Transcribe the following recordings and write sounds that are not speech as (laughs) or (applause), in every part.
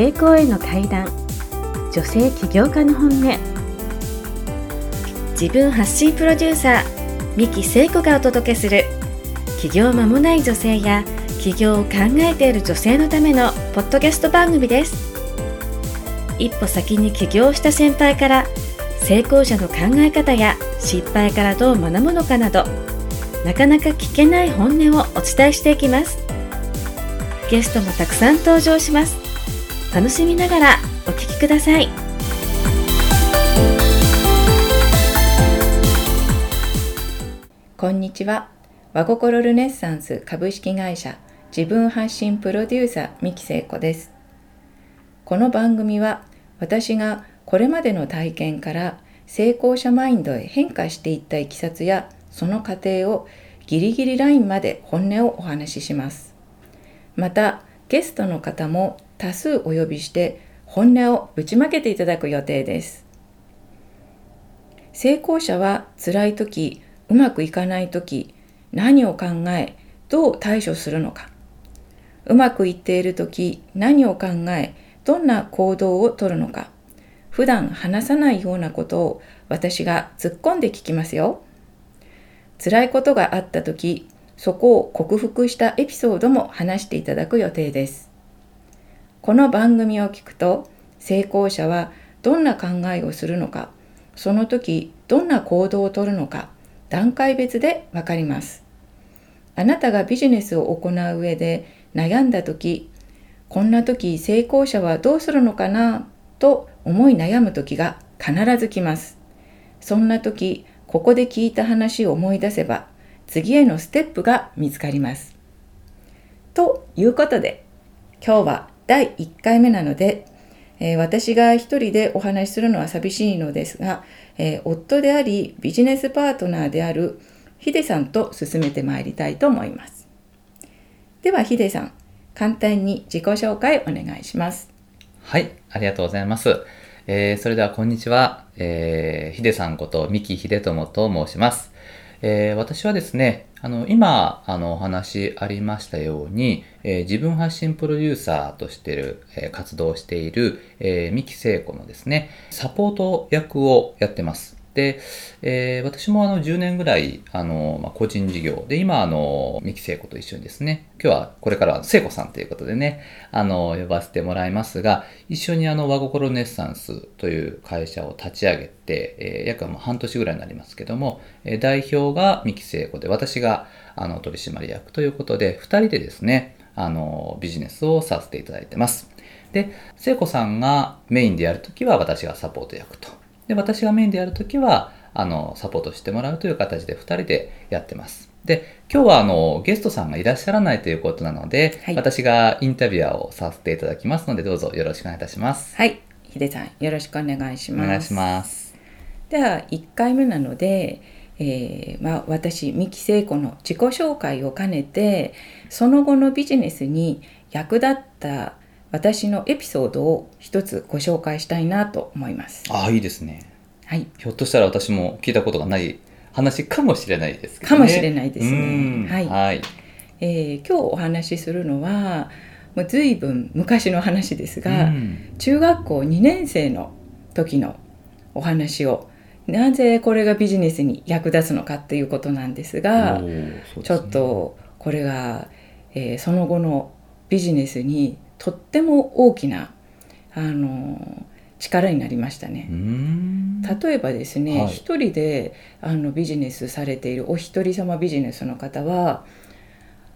成功への階段。女性起業家の本音。自分発信プロデューサー三木聖子がお届けする起業間もない女性や起業を考えている女性のためのポッドキャスト番組です。一歩先に起業した先輩から成功者の考え方や失敗からどう学ぶのかなどなかなか聞けない本音をお伝えしていきます。ゲストもたくさん登場します。楽しみながらお聞きください。こんにちは。和心ルネッサンス株式会社自分発信プロデューサー三木聖子です。この番組は私がこれまでの体験から成功者マインドへ変化していったいきさつやその過程をギリギリラインまで本音をお話しします。またゲストの方も多数お呼びして本音をぶちまけていただく予定です。成功者は辛い時うまくいかない時何を考えどう対処するのか。うまくいっている時何を考えどんな行動をとるのか。普段話さないようなことを私が突っ込んで聞きますよ。辛いことがあった時そこを克服したエピソードも話していただく予定です。この番組を聞くと成功者はどんな考えをするのかその時どんな行動をとるのか段階別でわかりますあなたがビジネスを行う上で悩んだ時こんな時成功者はどうするのかなと思い悩む時が必ず来ますそんな時ここで聞いた話を思い出せば次へのステップが見つかります。ということで今日は第1回目なので、えー、私が一人でお話しするのは寂しいのですが、えー、夫でありビジネスパートナーであるヒデさんと進めてまいりたいと思います。ではヒデさん簡単に自己紹介お願いします。はい、ありがとうございます。えー、それではこんにちは、えー、ヒデさんこと三木秀友と申します。えー、私はですね、あの、今、あの、お話ありましたように、えー、自分発信プロデューサーとしてる、えー、活動している、えー、三木聖子のですね、サポート役をやってます。で、えー、私もあの10年ぐらい、あの、まあ、個人事業で、今、あの、三木聖子と一緒にですね、今日はこれから聖子さんということでね、あの、呼ばせてもらいますが、一緒にあの、和心ネッサンスという会社を立ち上げて、えー、約もう半年ぐらいになりますけども、えー、代表が三木聖子で、私が、あの、取締役ということで、二人でですね、あの、ビジネスをさせていただいてます。で、聖子さんがメインでやるときは私がサポート役と。で、私がメインでやるときは、あの、サポートしてもらうという形で2人でやってます。で、今日はあの、ゲストさんがいらっしゃらないということなので、はい、私がインタビュアーをさせていただきますので、どうぞよろしくお願いいたします。はい。ヒデさん、よろしくお願いします。お願いします。では、1回目なので、えー、まあ、私、三木聖子の自己紹介を兼ねて、その後のビジネスに役立った私のエピソードを一つご紹介したいなと思います。ああ、いいですね。はい。ひょっとしたら私も聞いたことがない話かもしれないですね。かもしれないですね。はい。はい、えー、今日お話しするのは、もう随分昔の話ですが、中学校2年生の時のお話をなぜこれがビジネスに役立つのかっていうことなんですが、ね、ちょっとこれが、えー、その後のビジネスにとっても大きなあの力になりましたね。例えばですね、はい、一人であのビジネスされているお一人様ビジネスの方は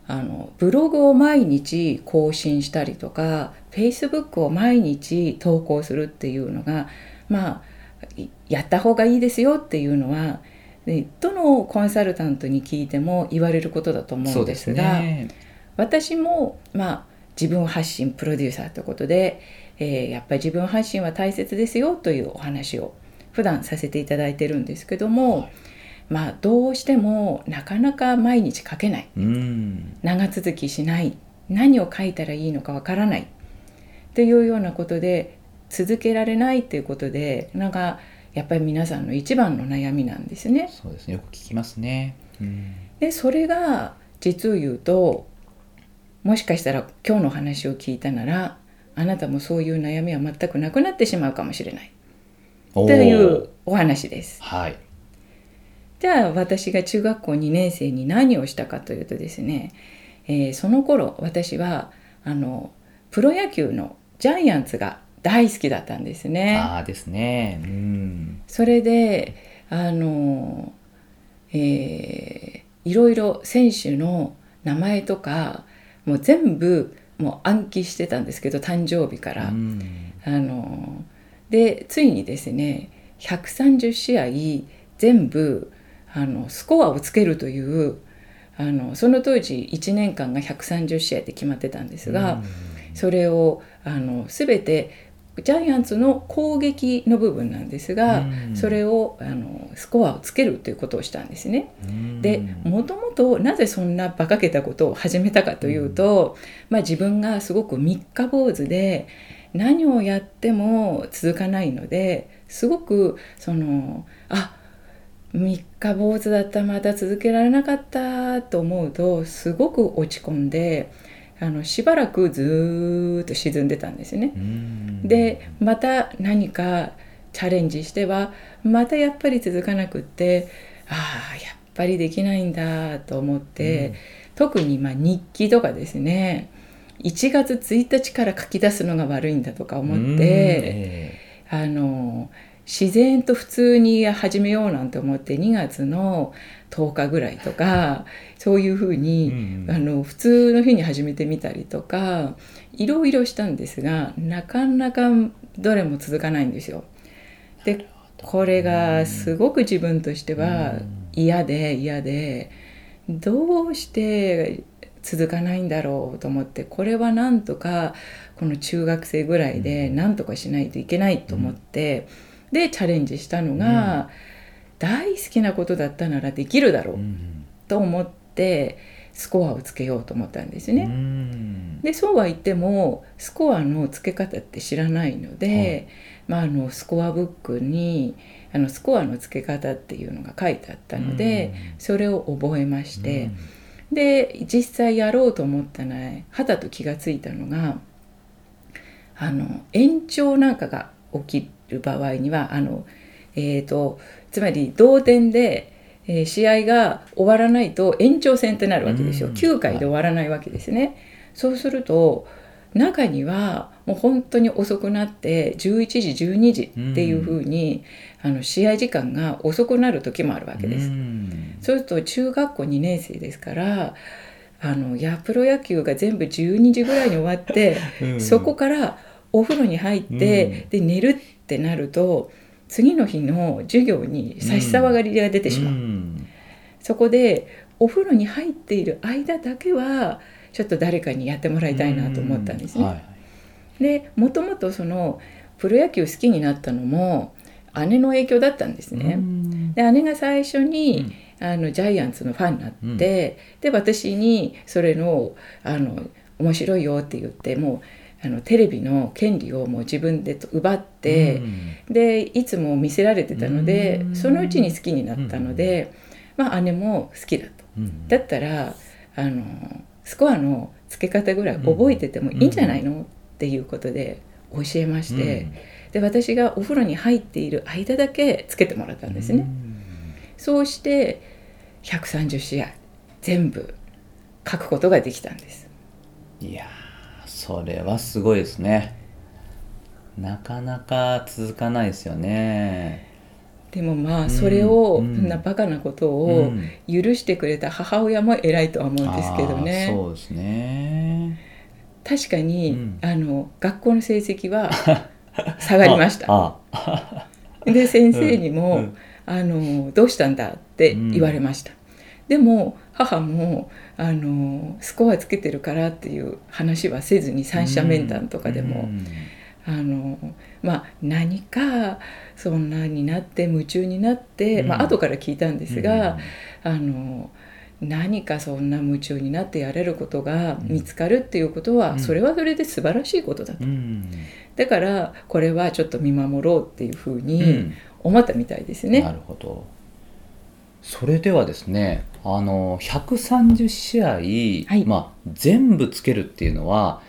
あのブログを毎日更新したりとかフェイスブックを毎日投稿するっていうのがまあやった方がいいですよっていうのはどのコンサルタントに聞いても言われることだと思うんですが、ね、私もまあ自分発信プロデューサーということで、えー、やっぱり自分発信は大切ですよというお話を普段させていただいてるんですけども、はい、まあどうしてもなかなか毎日書けない。長続きしない。何を書いたらいいのかわからない。というようなことで続けられないということでなんかやっぱり皆さんの一番の悩みなんですね。そうですね。よく聞きますね。でそれが実を言うともしかしたら今日の話を聞いたならあなたもそういう悩みは全くなくなってしまうかもしれない。というお話です。はい、じゃあ私が中学校2年生に何をしたかというとですね、えー、その頃私はあのプロ野球のジャイアンツが大好きだったんですね。あですね、うん、それであの、えー、いろいろ選手の名前とかもう全部もう暗記してたんですけど誕生日から。うん、あのでついにですね130試合全部あのスコアをつけるというあのその当時1年間が130試合で決まってたんですが、それをあの全てジャイアンツの攻撃の部分なんですが、それをあのスコアをつけるということをしたんですね。でもともとなぜそんな馬鹿げたことを始めたかというと、まあ、自分がすごく三日坊主で何をやっても続かないのですごくそのあ三日坊主だったまた続けられなかったと思うとすごく落ち込んであのしばらくずっと沈んでたんですね。でまた何かチャレンジしてはまたやっぱり続かなくってああやっぱりできないんだと思って、うん、特にま日記とかですね1月1日から書き出すのが悪いんだとか思って、あの自然と普通に始めようなんて思って2月の10日ぐらいとかそういうふうに、うんうん、あの普通の日に始めてみたりとかいろいろしたんですがなかなかどれも続かないんですよ。でこれがすごく自分としては嫌で嫌でどうして続かないんだろうと思ってこれはなんとかこの中学生ぐらいでなんとかしないといけないと思って。うんでチャレンジしたのが、大好きなことだったならできるだろうと思ってスコアをつけようと思ったんですね。でそうは言ってもスコアのつけ方って知らないので、まあ、あのスコアブックにあのスコアのつけ方っていうのが書いてあったのでそれを覚えまして。で実際やろうと思ったらはたと気がついたのがあの延長なんかが起きる場合にはあの、えーと、つまり同点で、えー、試合が終わらないと延長戦ってなるわけですよ、9回で終わらないわけですね。そうすると中にはもう本当に遅くなって11時12時っていうふうに、あの試合時間が遅くなる時もあるわけです。そうすると中学校2年生ですからあのやプロ野球が全部12時ぐらいに終わって、(laughs) そこからお風呂に入って、で寝るってなると次の日の授業に差し障りが出てしまう、うん、そこでお風呂に入っている間だけはちょっと誰かにやってもらいたいなと思ったんですね。はい、でもともとそのプロ野球好きになったのも姉の影響だったんですね。で姉が最初に、うん、あのジャイアンツのファンになって、うん、で私にそれのあの面白いよって言ってもうあのテレビの権利をもう自分で奪って、うん、でいつも見せられてたので、うん、そのうちに好きになったので、うん、まあ、姉も好きだと。だったらあのスコアの付け方ぐらい覚えててもいいんじゃないの、っていうことで教えまして、で私がお風呂に入っている間だけつけてもらったんですね。そうして130試合全部書くことができたんです。いやそれはすごいですね。なかなか続かないですよね。でもまあそれを、うん、なバカなことを許してくれた母親も偉いとは思うんですけどね、そうですね。確かに、うん、あの学校の成績は (laughs) 下がりました。(laughs) で先生にも、うん、あの「どうしたんだ?」って言われました、でも母もあのスコアつけてるからっていう話はせずに三者面談とかでも、あのまあ何かそんなになって夢中になって、まあ後から聞いたんですが、あの何かそんな夢中になってやれることが見つかるっていうことは、それはそれで素晴らしいことだと、だからこれはちょっと見守ろうっていうふうに思ったみたいですね。なるほど。それではですねあの130試合、はい、まあ、全部つけるっていうのは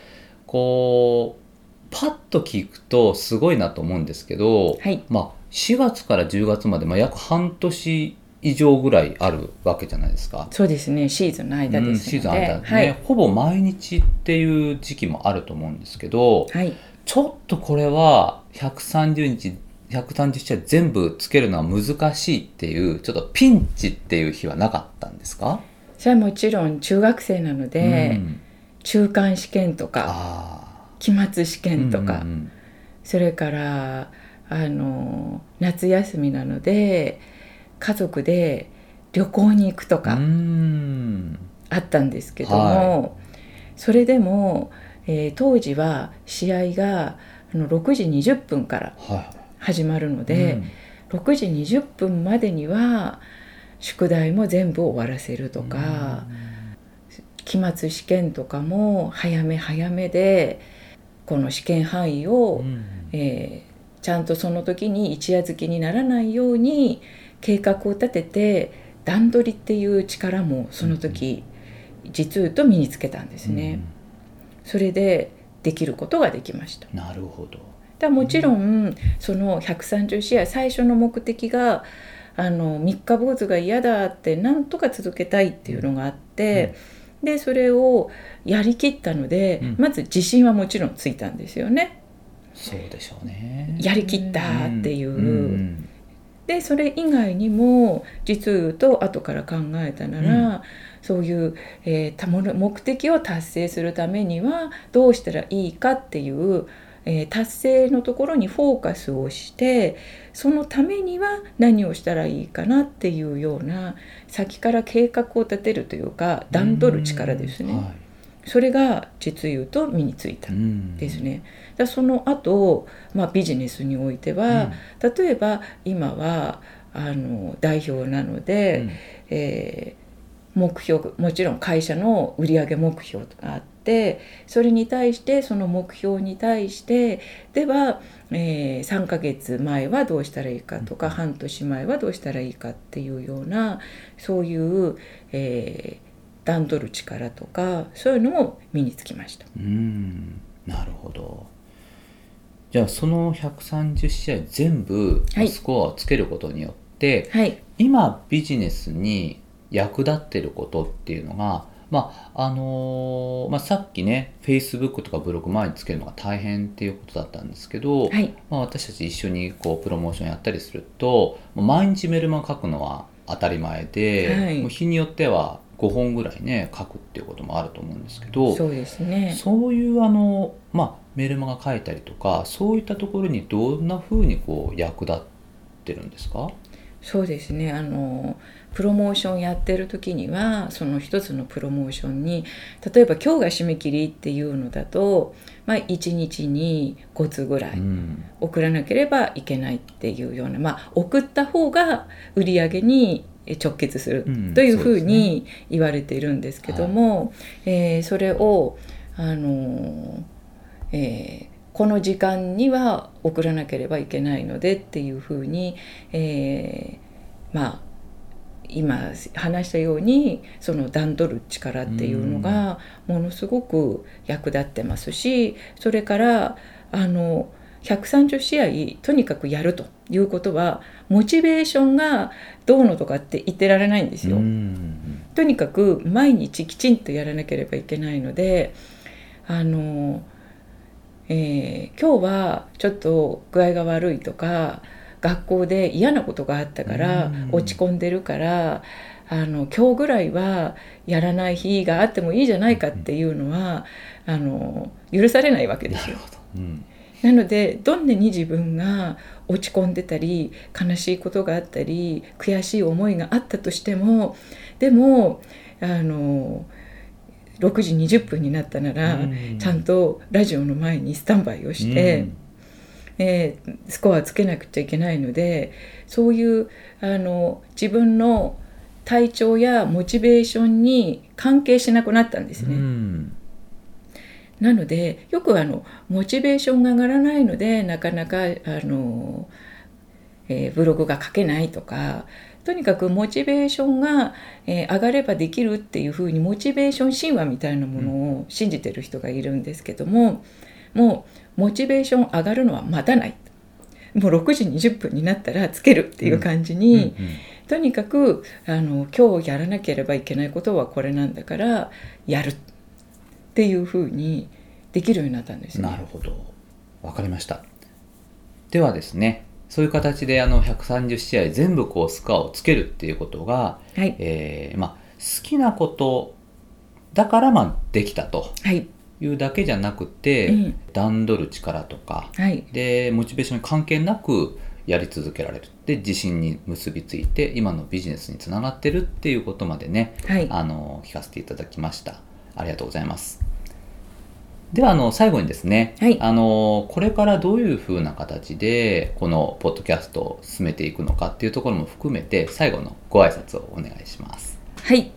こうパッと聞くとすごいなと思うんですけど、はい。まあ、4月から10月まで、まあ、約半年以上ぐらいあるわけじゃないですか。そうですね。シーズンの間うん、で。すシーズンので、間。ね、はい、ほぼ毎日っていう時期もあると思うんですけど、はい、ちょっとこれは130日130試合全部つけるのは難しいっていうちょっとピンチっていう日はなかったんですか？それはもちろん中学生なので、うん。中間試験とかあ期末試ー験とか、うんうんそれからあの夏休みなので家族で旅行に行くとうんうかん。あったんですけども、それでも、えー当時は試合があの6時20分からは始まるのいで、6時20分までには宿題も全部終わらせるとか、期末試験とかも早め早めでこの試験範囲を、うんえーちゃんとその時に一夜漬けにならないように計画を立てて段取りっていう力もその時、実言うと身につけたんですね。それでできることができました。うんなるほど。だもちろんその130試合最初の目的があの三日坊主が嫌だってなんとか続けたいっていうのがあって、でそれをやりきったので、うん。まず自信はもちろんついたんですよね。そうでしょうね。やりきったっていう。ん。ん。でそれ以外にも実を言うと後から考えたなら、そういう、えーたもの目的を達成するためにはどうしたらいいかっていう、えー達成のところにフォーカスをしてそのためには何をしたらいいかなっていうような先から計画を立てるというか段取る力ですね、はい。それが実言うと身についたうんですね。だその後、まあビジネスにおいては、例えば今はあの代表なので、うん。えー目標もちろん会社の売上目標があってそれに対してその目標に対してでは、えー3ヶ月前はどうしたらいいかとか、半年前はどうしたらいいかっていうようなそういう、えー段取る力とかそういうのも身につきました。うん。なるほど。じゃあその130試合全部はい。スコアをつけることによって、はい、今ビジネスに役立ってることっていうのがまああのーまあ、さっきね Facebook とかブログ前につけるのが大変っていうことだったんですけど、はい、まあ、私たち一緒にこうプロモーションやったりすると毎日メルマガ書くのは当たり前で、はい。もう日によっては5本ぐらいね書くっていうこともあると思うんですけどそうですね。そういうあの、まあ、メルマガ書いたりとかそういったところにどんなふうにこう役立ってるんですか？そうですね。あのプロモーションやってる時にはその一つのプロモーションに例えば今日が締め切りっていうのだと、まあ、1日に5通ぐらいうん。送らなければいけないっていうような、まあ、送った方が売り上げに直結するうんというふうに言われているんですけども、えーそれをあの、えーこの時間には送らなければいけないのでっていうふうに、えーまあ今話したようにその段取る力っていうのがものすごく役立ってますしそれからあの130試合とにかくやるということはモチベーションがどうのとかって言ってられないんですよ。うんとにかく毎日きちんとやらなければいけないのであの、えー今日はちょっと具合が悪いとか学校で嫌なことがあったからうん。落ち込んでるからあの今日ぐらいはやらない日があってもいいじゃないかっていうのはあの許されないわけですよ。なのでどんなに自分が落ち込んでたり悲しいことがあったり悔しい思いがあったとしてもでもあの6時20分になったなら、うん。ちゃんとラジオの前にスタンバイをして、えースコアつけなくちゃいけないのでそういうあの自分の体調やモチベーションに関係しなくなったんですうんね。うんなのでよくあのモチベーションが上がらないのでなかなかあの、えーブログが書けないとかとにかくモチベーションが、えー上がればできるっていうふうにモチベーション神話みたいなものを信じてる人がいるんですけどももうモチベーション上がるのは待たない。もう6時20分になったらつけるっていう感じに、うんうんうん、とにかくあの今日やらなければいけないことはこれなんだからやるっていうふうにできるようになったんです、ね、なるほど。わかりました。ではですねそういう形であの130試合全部こうスコアをつけるっていうことが、はい。えーまあ、好きなことだからまあできたと。いうだけじゃなくて、はい、段取る力とか、はい、でモチベーションに関係なくやり続けられる。で自信に結びついて今のビジネスにつながってるっていうことまでね、はい、あの聞かせていただきました。ありがとうございます。ではあの最後にですね、はい、あのこれからどういうふうな形でこのポッドキャストを進めていくのかっていうところも含めて最後のご挨拶をお願いします。はい、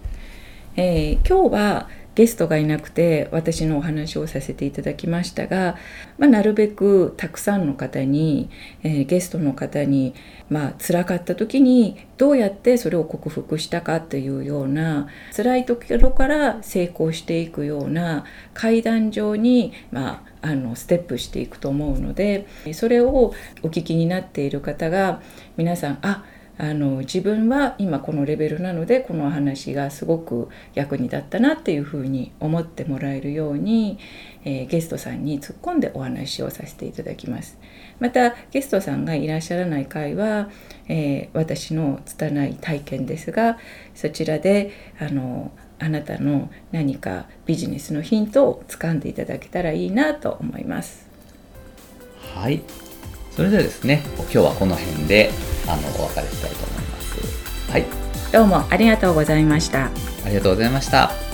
えー、今日はゲストがいなくて私のお話をさせていただきましたが、まあ、なるべくたくさんの方に、えー、ゲストの方に、まあ辛かった時にどうやってそれを克服したかというような辛いところから成功していくような階段上に、まあ、あのステップしていくと思うのでそれをお聞きになっている方が皆さんあっあの自分は今このレベルなのでこの話がすごく役に立ったなっていうふうに思ってもらえるように、えー、ゲストさんに突っ込んでお話をさせていただきます。またゲストさんがいらっしゃらない回は、えー、私の拙い体験ですがそちらであのあなたの何かビジネスのヒントをつかんでいただけたらいいなと思います。はいそれではですね今日はこの辺であのお別れしたいと思います。はい。どうもありがとうございました。ありがとうございました。